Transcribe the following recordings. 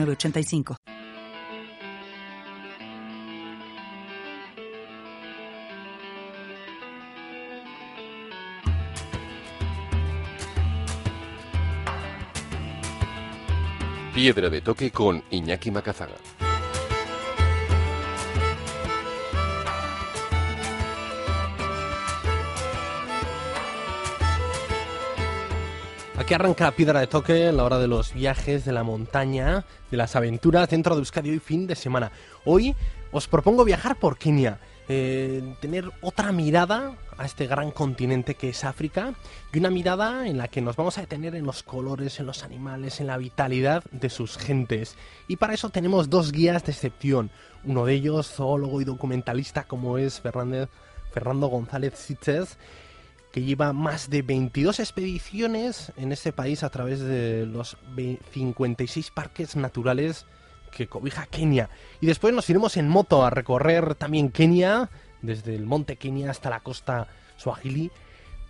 85 Piedra de toque con Iñaki Macazaga. Aquí arranca Piedra de Toque la hora de los viajes, de la montaña, de las aventuras dentro de Euskadi hoy fin de semana. Hoy os propongo viajar por Kenia, eh, tener otra mirada a este gran continente que es África y una mirada en la que nos vamos a detener en los colores, en los animales, en la vitalidad de sus gentes. Y para eso tenemos dos guías de excepción. Uno de ellos, zoólogo y documentalista como es Fernando González Sitges que lleva más de 22 expediciones en este país a través de los 56 parques naturales que cobija Kenia. Y después nos iremos en moto a recorrer también Kenia, desde el monte Kenia hasta la costa Swahili,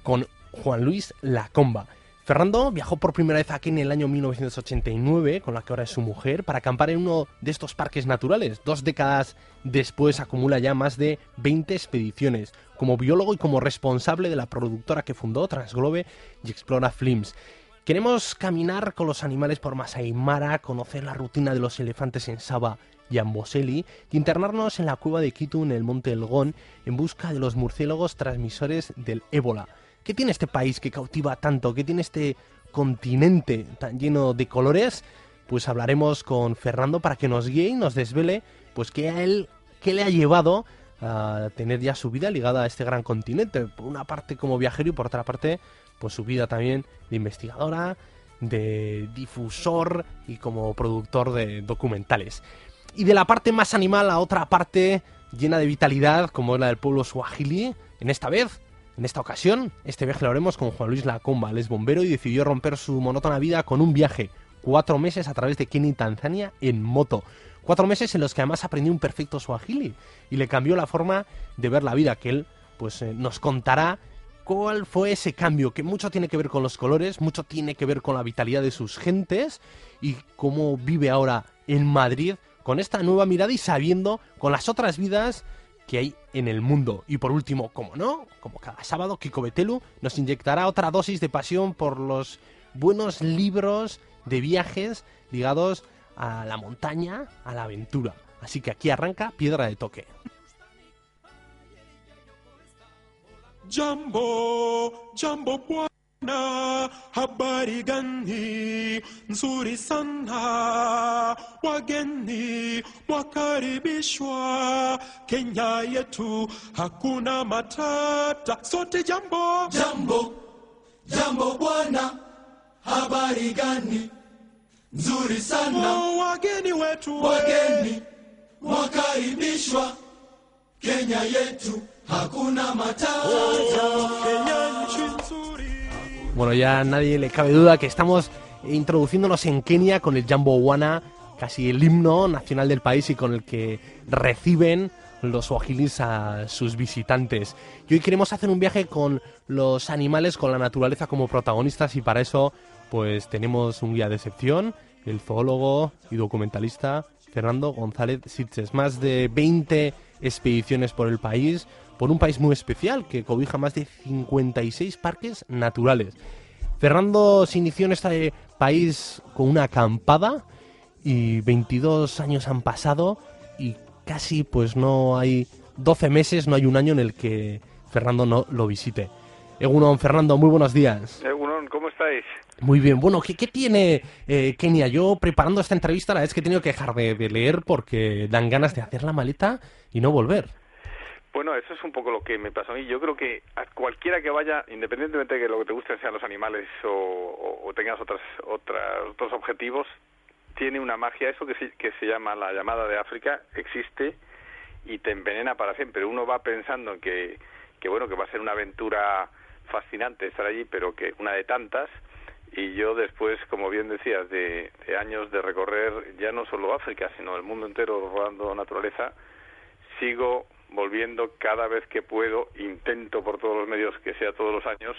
con Juan Luis Lacomba. Fernando viajó por primera vez aquí en el año 1989, con la que ahora es su mujer, para acampar en uno de estos parques naturales. Dos décadas después acumula ya más de 20 expediciones, como biólogo y como responsable de la productora que fundó Transglobe y Explora Films. Queremos caminar con los animales por Masai Mara, conocer la rutina de los elefantes en Saba y Amboseli y internarnos en la cueva de Quito en el monte Elgón en busca de los murciélagos transmisores del ébola. ¿Qué tiene este país que cautiva tanto? ¿Qué tiene este continente tan lleno de colores? Pues hablaremos con Fernando para que nos guíe y nos desvele pues qué a él qué le ha llevado a tener ya su vida ligada a este gran continente. Por una parte como viajero y por otra parte pues su vida también de investigadora, de difusor y como productor de documentales. Y de la parte más animal a otra parte llena de vitalidad como es la del pueblo Swahili, en esta vez en esta ocasión, este viaje lo haremos con Juan Luis Lacomba, él es bombero y decidió romper su monótona vida con un viaje, cuatro meses a través de Kenia y Tanzania en moto. Cuatro meses en los que además aprendió un perfecto swahili y le cambió la forma de ver la vida, que él pues eh, nos contará cuál fue ese cambio, que mucho tiene que ver con los colores, mucho tiene que ver con la vitalidad de sus gentes y cómo vive ahora en Madrid con esta nueva mirada y sabiendo con las otras vidas que hay en el mundo. Y por último, como no, como cada sábado, Kiko Betelu nos inyectará otra dosis de pasión por los buenos libros de viajes ligados a la montaña, a la aventura. Así que aquí arranca Piedra de Toque. Jambo, Jambo na habari gani nzuri sana wageni wakaribishwa Kenya yetu hakuna matata sote jambo jambo jambo bwana habari gani nzuri sana. Oh, wageni wetu wageni wakaribishwa Kenya yetu hakuna matata. Oh, Kenya nchi nzuri. Bueno, ya nadie le cabe duda que estamos introduciéndonos en Kenia con el Jambo Wana, casi el himno nacional del país y con el que reciben los swahilis a sus visitantes. Y hoy queremos hacer un viaje con los animales, con la naturaleza como protagonistas y para eso pues tenemos un guía de excepción, el zoólogo y documentalista Fernando González Sitges. Más de 20 expediciones por el país, por un país muy especial que cobija más de 56 parques naturales. Fernando se inició en este país con una acampada y 22 años han pasado y casi pues no hay 12 meses, no hay un año en el que Fernando no lo visite. Egunon, Fernando, muy buenos días. Egunon, ¿cómo estáis? Muy bien, bueno, ¿qué, qué tiene eh, Kenia? Yo preparando esta entrevista la vez que he tenido que dejar de, leer porque dan ganas de hacer la maleta y no volver. Bueno, eso es un poco lo que me pasó a mí. Yo creo que a cualquiera que vaya, independientemente de que lo que te gusten sean los animales o tengas otras, otras, otros objetivos, tiene una magia, eso que se, que se llama la llamada de África existe y te envenena para siempre. Uno va pensando que, que bueno, que va a ser una aventura fascinante estar allí, pero que una de tantas, y yo después, como bien decías, de, años de recorrer ya no solo África, sino el mundo entero rodando naturaleza, sigo volviendo cada vez que puedo, intento por todos los medios que sea todos los años,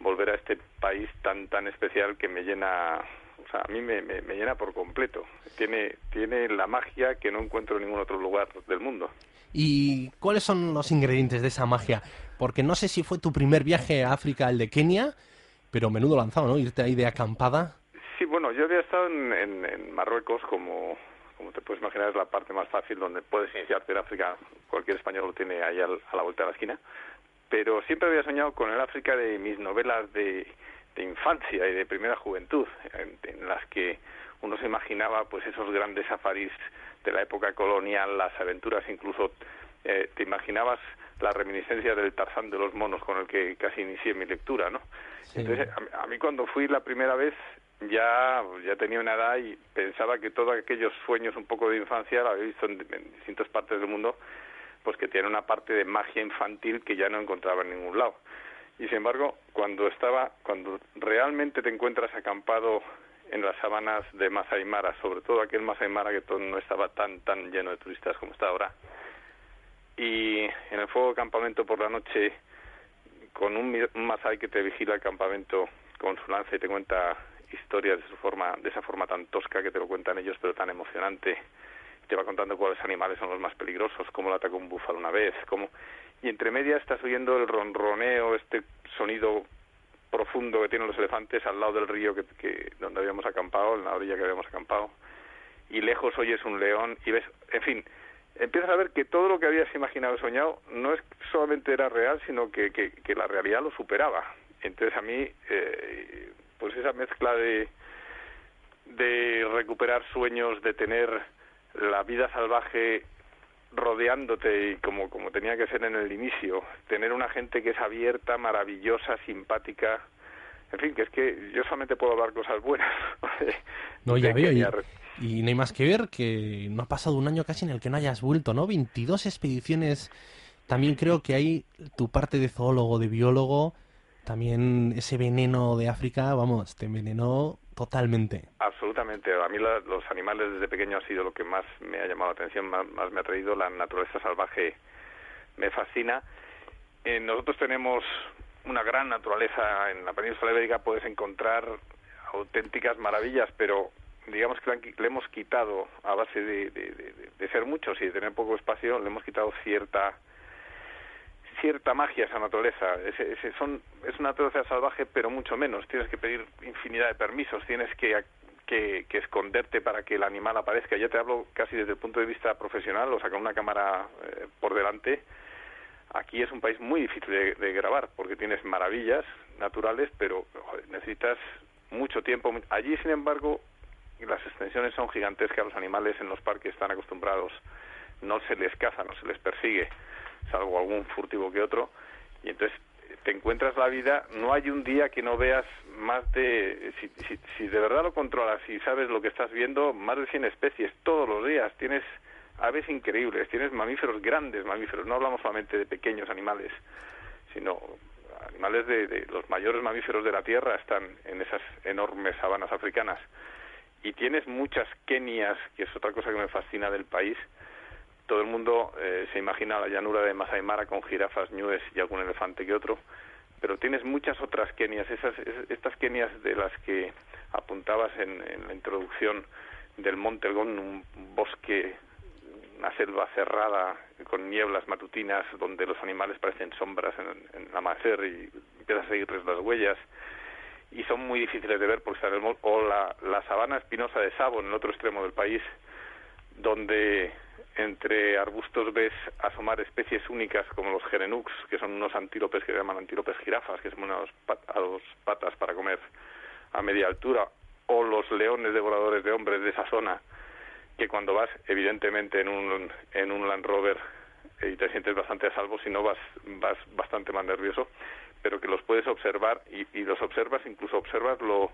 volver a este país tan tan especial que me llena o sea, a mí me, me, me, llena por completo. Tiene, tiene la magia que no encuentro en ningún otro lugar del mundo. ¿Y cuáles son los ingredientes de esa magia? Porque no sé si fue tu primer viaje a África, el de Kenia, pero menudo lanzado, ¿no? Irte ahí de acampada. Sí, bueno, yo había estado en, en, en Marruecos como, como te puedes imaginar, es la parte más fácil donde puedes iniciarte en África. Cualquier español lo tiene ahí al, a la vuelta de la esquina. Pero siempre había soñado con el África de mis novelas de, de infancia y de primera juventud, en, en, las que uno se imaginaba pues esos grandes safaris de la época colonial, las aventuras, incluso eh, te imaginabas la reminiscencia del Tarzán de los monos con el que casi inicié mi lectura, ¿no? Sí. Entonces, a, a, mí cuando fui la primera vez ya ya tenía una edad y pensaba que todos aquellos sueños un poco de infancia, lo había visto en, en distintas partes del mundo, pues que tiene una parte de magia infantil que ya no encontraba en ningún lado y sin embargo cuando estaba cuando realmente te encuentras acampado en las sabanas de Masai Mara, sobre todo aquel Masai Mara que todo no estaba tan tan lleno de turistas como está ahora, y en el fuego de campamento por la noche con un, un Masai que te vigila el campamento con su lanza y te cuenta historias de su forma, de esa forma tan tosca que te lo cuentan ellos, pero tan emocionante. Te va contando cuáles animales son los más peligrosos, cómo lo atacó un búfalo una vez, cómo y entre medias estás oyendo el ronroneo, este sonido profundo que tienen los elefantes al lado del río que, que donde habíamos acampado, en la orilla que habíamos acampado, y lejos oyes un león y ves, en fin, empiezas a ver que todo lo que habías imaginado y soñado no es solamente era real, sino que, que, que la realidad lo superaba. Entonces a mí, eh, pues esa mezcla de, de recuperar sueños, de tener la vida salvaje rodeándote y como, como tenía que ser en el inicio, tener una gente que es abierta, maravillosa, simpática, en fin, que es que yo solamente puedo hablar cosas buenas. no, ya veo, y, y, no hay más que ver que no ha pasado un año casi en el que no hayas vuelto, ¿no? 22 expediciones, también creo que hay tu parte de zoólogo, de biólogo, también ese veneno de África, vamos, te envenenó totalmente. Absolutamente. A mí la, los animales desde pequeño ha sido lo que más me ha llamado la atención, más, más me ha traído. La naturaleza salvaje me fascina. Eh, nosotros tenemos una gran naturaleza en la península ibérica, puedes encontrar auténticas maravillas, pero digamos que le, hemos quitado, a base de, de, ser muchos y de tener poco espacio, le hemos quitado cierta cierta magia esa naturaleza. Es, son, es una naturaleza salvaje, pero mucho menos. Tienes que pedir infinidad de permisos, tienes que, que, esconderte para que el animal aparezca. Ya te hablo casi desde el punto de vista profesional, o sea, con una cámara eh, por delante. Aquí es un país muy difícil de, grabar porque tienes maravillas naturales, pero necesitas mucho tiempo. Allí, sin embargo, las extensiones son gigantescas. Los animales en los parques están acostumbrados. No se les caza, no se les persigue salvo algún furtivo que otro, y entonces te encuentras la vida, no hay un día que no veas más de, si, si, si de verdad lo controlas y sabes lo que estás viendo, más de 100 especies todos los días, tienes aves increíbles, tienes mamíferos grandes, mamíferos, no hablamos solamente de pequeños animales, sino animales de, de los mayores mamíferos de la Tierra están en esas enormes sabanas africanas. Y tienes muchas kenias, que es otra cosa que me fascina del país, todo el mundo eh, se imagina la llanura de Masai Mara con jirafas, ñues y algún elefante que otro, pero tienes muchas otras Kenias, esas, estas Kenias de las que apuntabas en, en la introducción del Monte Elgón, un bosque, una selva cerrada con nieblas matutinas donde los animales parecen sombras en, en el amanecer y empiezas a seguirles las huellas y son muy difíciles de ver porque están el o la, la sabana espinosa de Sabo en el otro extremo del país donde entre arbustos ves asomar especies únicas como los gerenux, que son unos antílopes que se llaman antílopes jirafas, que son unas pat a dos patas para comer a media altura, o los leones devoradores de hombres de esa zona, que cuando vas evidentemente en un, en un Land Rover y te sientes bastante a salvo, si no vas, vas bastante más nervioso, pero que los puedes observar y, los observas, incluso observas lo,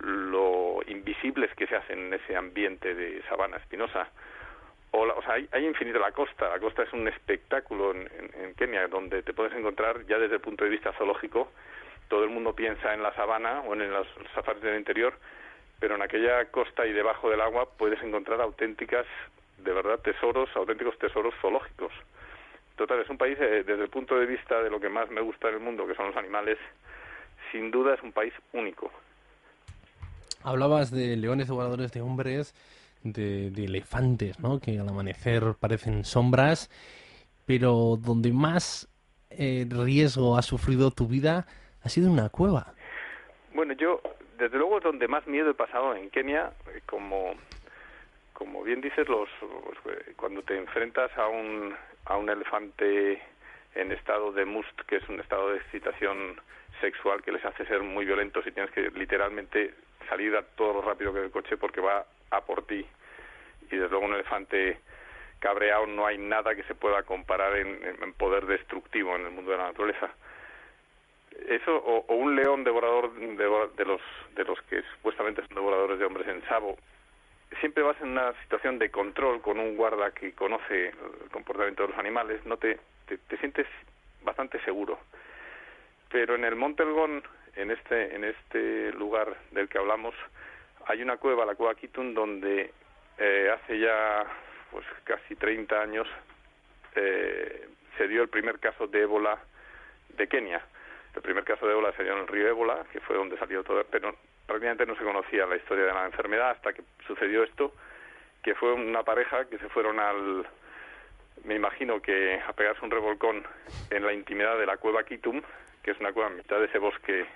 lo invisibles que se hacen en ese ambiente de sabana espinosa. O, la- o sea, hay, hay infinito la costa. La costa es un espectáculo en, en- en Kenia donde te puedes encontrar ya desde el punto de vista zoológico. Todo el mundo piensa en la sabana o en los safaris del interior, pero en aquella costa y debajo del agua puedes encontrar auténticas, de verdad, tesoros, auténticos tesoros zoológicos. Total, es un país, eh, desde el punto de vista de lo que más me gusta en el mundo, que son los animales, sin duda es un país único. Hablabas de leones devoradores de hombres, de, de elefantes, ¿no? Que al amanecer parecen sombras, pero donde más eh, riesgo ha sufrido tu vida ha sido en una cueva. Bueno, yo, desde luego, es donde más miedo he pasado en Kenia, eh, como, como bien dices, los, los, eh, cuando te enfrentas a un, a un elefante en estado de must, que es un estado de excitación sexual que les hace ser muy violentos y tienes que literalmente salir a todo lo rápido que el coche porque va a por ti. Y desde luego un elefante cabreado no hay nada que se pueda comparar en, en poder destructivo en el mundo de la naturaleza eso o, o un león devorador de, de los de los que supuestamente son devoradores de hombres en Sabo siempre vas en una situación de control con un guarda que conoce el comportamiento de los animales no te te, te sientes bastante seguro. Pero en el Monte Elgón en este en este lugar del que hablamos hay una cueva la cueva Kitun donde eh, hace ya pues casi 30 años eh, se dio el primer caso de ébola de Kenia. El primer caso de ébola se dio en el río Ébola, que fue donde salió todo, pero prácticamente no se conocía la historia de la enfermedad hasta que sucedió esto, que fue una pareja que se fueron al, me imagino que a pegarse un revolcón en la intimidad de la cueva Kitum, que es una cueva en mitad de ese bosque,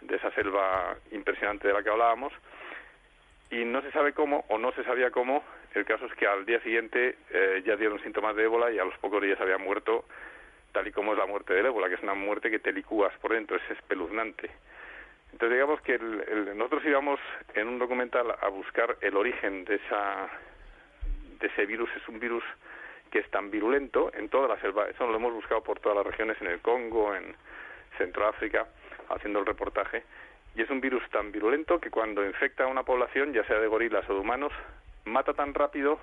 de esa selva impresionante de la que hablábamos, y no se sabe cómo, o no se sabía cómo, el caso es que al día siguiente eh, ya dieron síntomas de ébola y a los pocos días había muerto tal y como es la muerte del ébola, que es una muerte que te licúas por dentro, es espeluznante. Entonces digamos que el, el, nosotros íbamos en un documental a buscar el origen de esa de ese virus, es un virus que es tan virulento en toda la selva, eso lo hemos buscado por todas las regiones, en el Congo, en Centroáfrica, haciendo el reportaje, y es un virus tan virulento que cuando infecta a una población, ya sea de gorilas o de humanos, mata tan rápido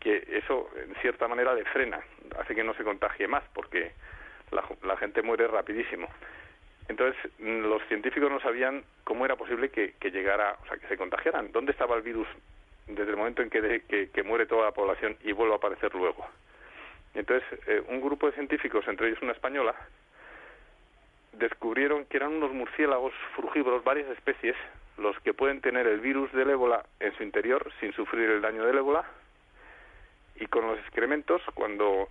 que eso en cierta manera le frena, hace que no se contagie más porque la, la, gente muere rapidísimo. Entonces los científicos no sabían cómo era posible que, llegara, o sea, que se contagiaran. ¿Dónde estaba el virus desde el momento en que, de, que muere toda la población y vuelve a aparecer luego? Entonces eh, un grupo de científicos, entre ellos una española, descubrieron que eran unos murciélagos frugívoros, varias especies, los que pueden tener el virus del ébola en su interior sin sufrir el daño del ébola y con los excrementos cuando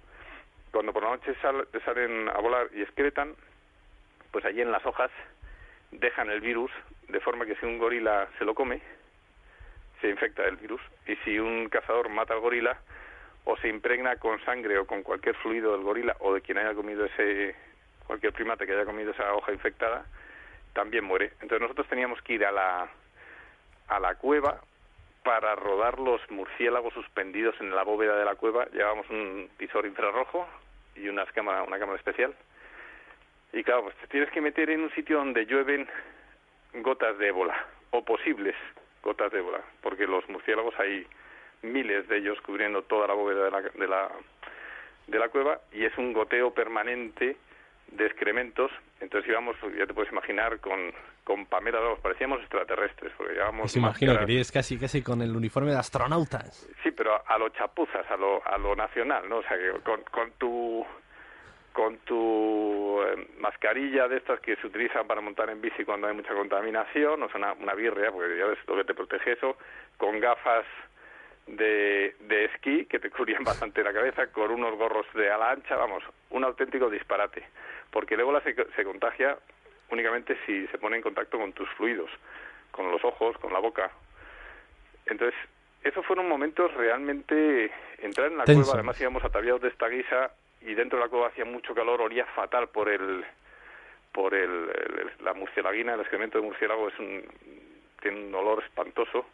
cuando por la noche sal, salen a volar y excretan pues allí en las hojas dejan el virus de forma que si un gorila se lo come se infecta del virus y si un cazador mata al gorila o se impregna con sangre o con cualquier fluido del gorila o de quien haya comido ese cualquier primate que haya comido esa hoja infectada también muere. Entonces nosotros teníamos que ir a la a la cueva para rodar los murciélagos suspendidos en la bóveda de la cueva. Llevábamos un visor infrarrojo y unas cámara, una cámara especial y claro pues te tienes que meter en un sitio donde llueven gotas de ébola o posibles gotas de ébola porque los murciélagos hay miles de ellos cubriendo toda la bóveda de la, de la de la cueva y es un goteo permanente de excrementos entonces íbamos ya te puedes imaginar con con Pamela Dos, parecíamos extraterrestres, porque llevábamos Se imagino que eres casi, casi con el uniforme de astronautas. Sí, pero a, a lo chapuzas, a lo, a lo nacional, ¿no? O sea, que con, con tu con tu eh, mascarilla de estas que se utilizan para montar en bici cuando hay mucha contaminación, o sea, una, una birria, porque ya ves lo que te protege eso, con gafas de, de esquí que te cubrían bastante la cabeza, con unos gorros de ala ancha, vamos, un auténtico disparate, porque el ébola se, se contagia únicamente si se pone en contacto con tus fluidos, con los ojos, con la boca. Entonces, esos fueron momentos realmente... Entrar en la Tenso. cueva, además íbamos ataviados de esta guisa y dentro de la cueva hacía mucho calor, olía fatal por el por el, la murcielaguina, el excremento de murciélago es un, tiene un olor espantoso.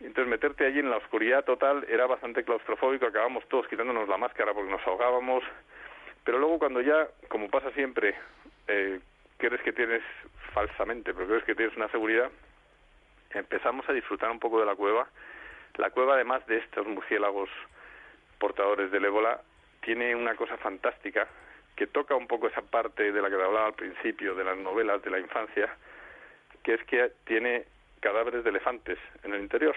Entonces meterte allí en la oscuridad total era bastante claustrofóbico, acabamos todos quitándonos la máscara porque nos ahogábamos, pero luego cuando ya, como pasa siempre, eh, crees que tienes falsamente, pero crees que tienes una seguridad, empezamos a disfrutar un poco de la cueva. La cueva, además de estos murciélagos portadores del ébola, tiene una cosa fantástica que toca un poco esa parte de la que hablaba al principio, de las novelas de la infancia, que es que tiene cadáveres de elefantes en el interior.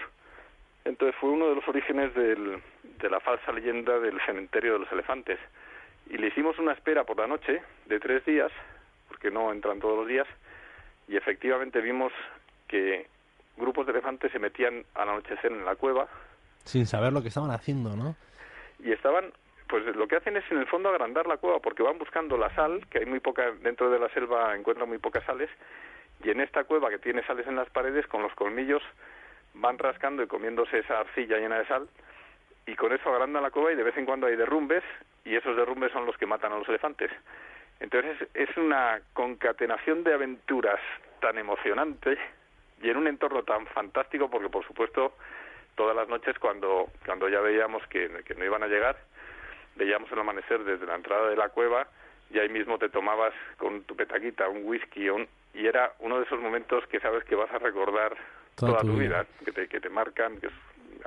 Entonces fue uno de los orígenes del, de la falsa leyenda del cementerio de los elefantes. Y le hicimos una espera por la noche de tres días, porque no entran todos los días, y efectivamente vimos que grupos de elefantes se metían al anochecer en la cueva Sin saber lo que estaban haciendo, ¿no? y estaban pues lo que hacen es en el fondo agrandar la cueva porque van buscando la sal que hay muy poca dentro de la selva encuentran muy pocas sales y en esta cueva que tiene sales en las paredes con los colmillos van rascando y comiéndose esa arcilla llena de sal y con eso agrandan la cueva y de vez en cuando hay derrumbes y esos derrumbes son los que matan a los elefantes. Entonces es una concatenación de aventuras tan emocionante y en un entorno tan fantástico porque por supuesto todas las noches cuando cuando ya veíamos que, que no iban a llegar veíamos el amanecer desde la entrada de la cueva y ahí mismo te tomabas con tu petaquita un whisky un- y era uno de esos momentos que sabes que vas a recordar Toda toda, tu vida. vida, que, te, que te marcan que es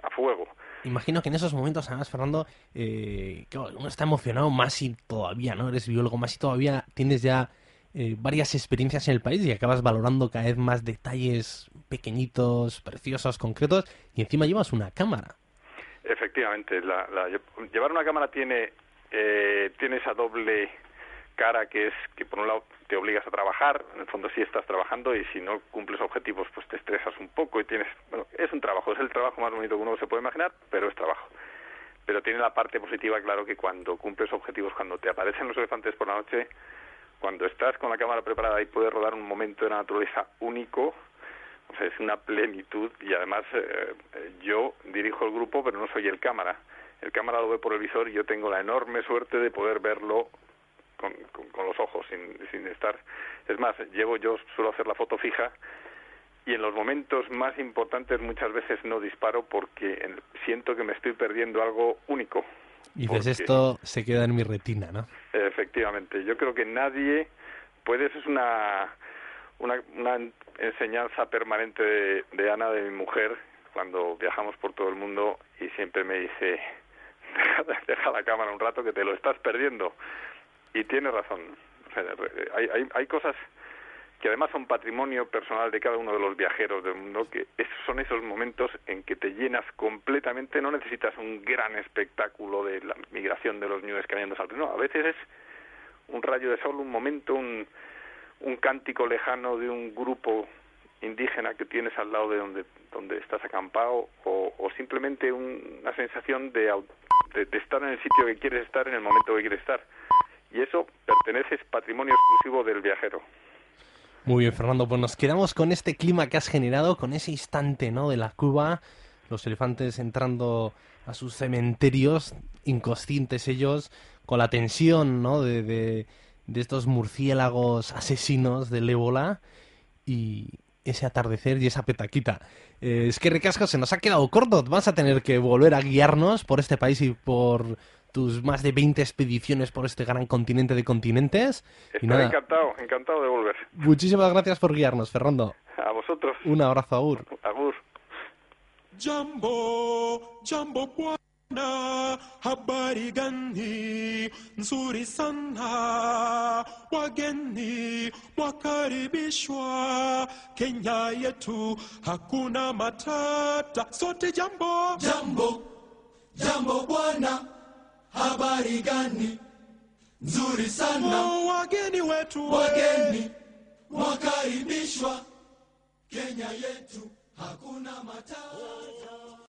a fuego. Imagino que en esos momentos, además, Fernando, eh, uno está emocionado más si todavía, ¿no? Eres biólogo, más si todavía tienes ya eh, varias experiencias en el país y acabas valorando cada vez más detalles pequeñitos, preciosos, concretos, y encima llevas una cámara. Efectivamente, la, la- llevar una cámara tiene eh, tiene esa doble cara que es que por un lado te obligas a trabajar, en el fondo sí estás trabajando y si no cumples objetivos pues te estresas un poco y tienes, bueno, es un trabajo, es el trabajo más bonito que uno se puede imaginar, pero es trabajo. Pero tiene la parte positiva, claro, que cuando cumples objetivos, cuando te aparecen los elefantes por la noche, cuando estás con la cámara preparada y puedes rodar un momento de la naturaleza único, o sea, es una plenitud y además eh, eh, yo dirijo el grupo, pero no soy el cámara. El cámara lo ve por el visor y yo tengo la enorme suerte de poder verlo con, con, con los ojos, sin, sin estar. Es más, llevo yo suelo hacer la foto fija y en los momentos más importantes muchas veces no disparo porque en- siento que me estoy perdiendo algo único. Y dices, Porque- esto se queda en mi retina, ¿no? Efectivamente, yo creo que nadie puede, eso es una, una, una enseñanza permanente de, de Ana, de mi mujer, cuando viajamos por todo el mundo y siempre me dice, deja, la cámara un rato que te lo estás perdiendo. Y tiene razón. Hay, hay, hay cosas que además son patrimonio personal de cada uno de los viajeros del mundo, que es- son esos momentos en que te llenas completamente, no necesitas un gran espectáculo de la migración de los ñues cayendo al no, a veces es un rayo de sol, un momento, un, un cántico lejano de un grupo indígena que tienes al lado de donde, donde estás acampado, o, simplemente un- una sensación de, de, de estar en el sitio que quieres estar en el momento que quieres estar. Y eso pertenece, es patrimonio exclusivo del viajero. Muy bien, Fernando, pues nos quedamos con este clima que has generado, con ese instante, ¿no? De la cuba, los elefantes entrando a sus cementerios, inconscientes ellos, con la tensión, ¿no? De, de, de estos murciélagos asesinos del ébola y ese atardecer y esa petaquita. Eh, es que Ricasco se nos ha quedado corto. Vas a tener que volver a guiarnos por este país y por tus más de 20 expediciones por este gran continente de continentes. Y Estoy nada, encantado, encantado de volver. muchísimas gracias por guiarnos, Fernando. A vosotros. Un abrazo, Agur. Agur. Jambo, jambo bwana, habari gani? Nzuri sana, wageni mwakaribishwa Kenya yetu hakuna matata, sote jambo. Jambo, jambo bwana, habari gani? Nzuri sana, Oh, wageni wetu wageni wakaribishwa. Kenya yetu hakuna matata.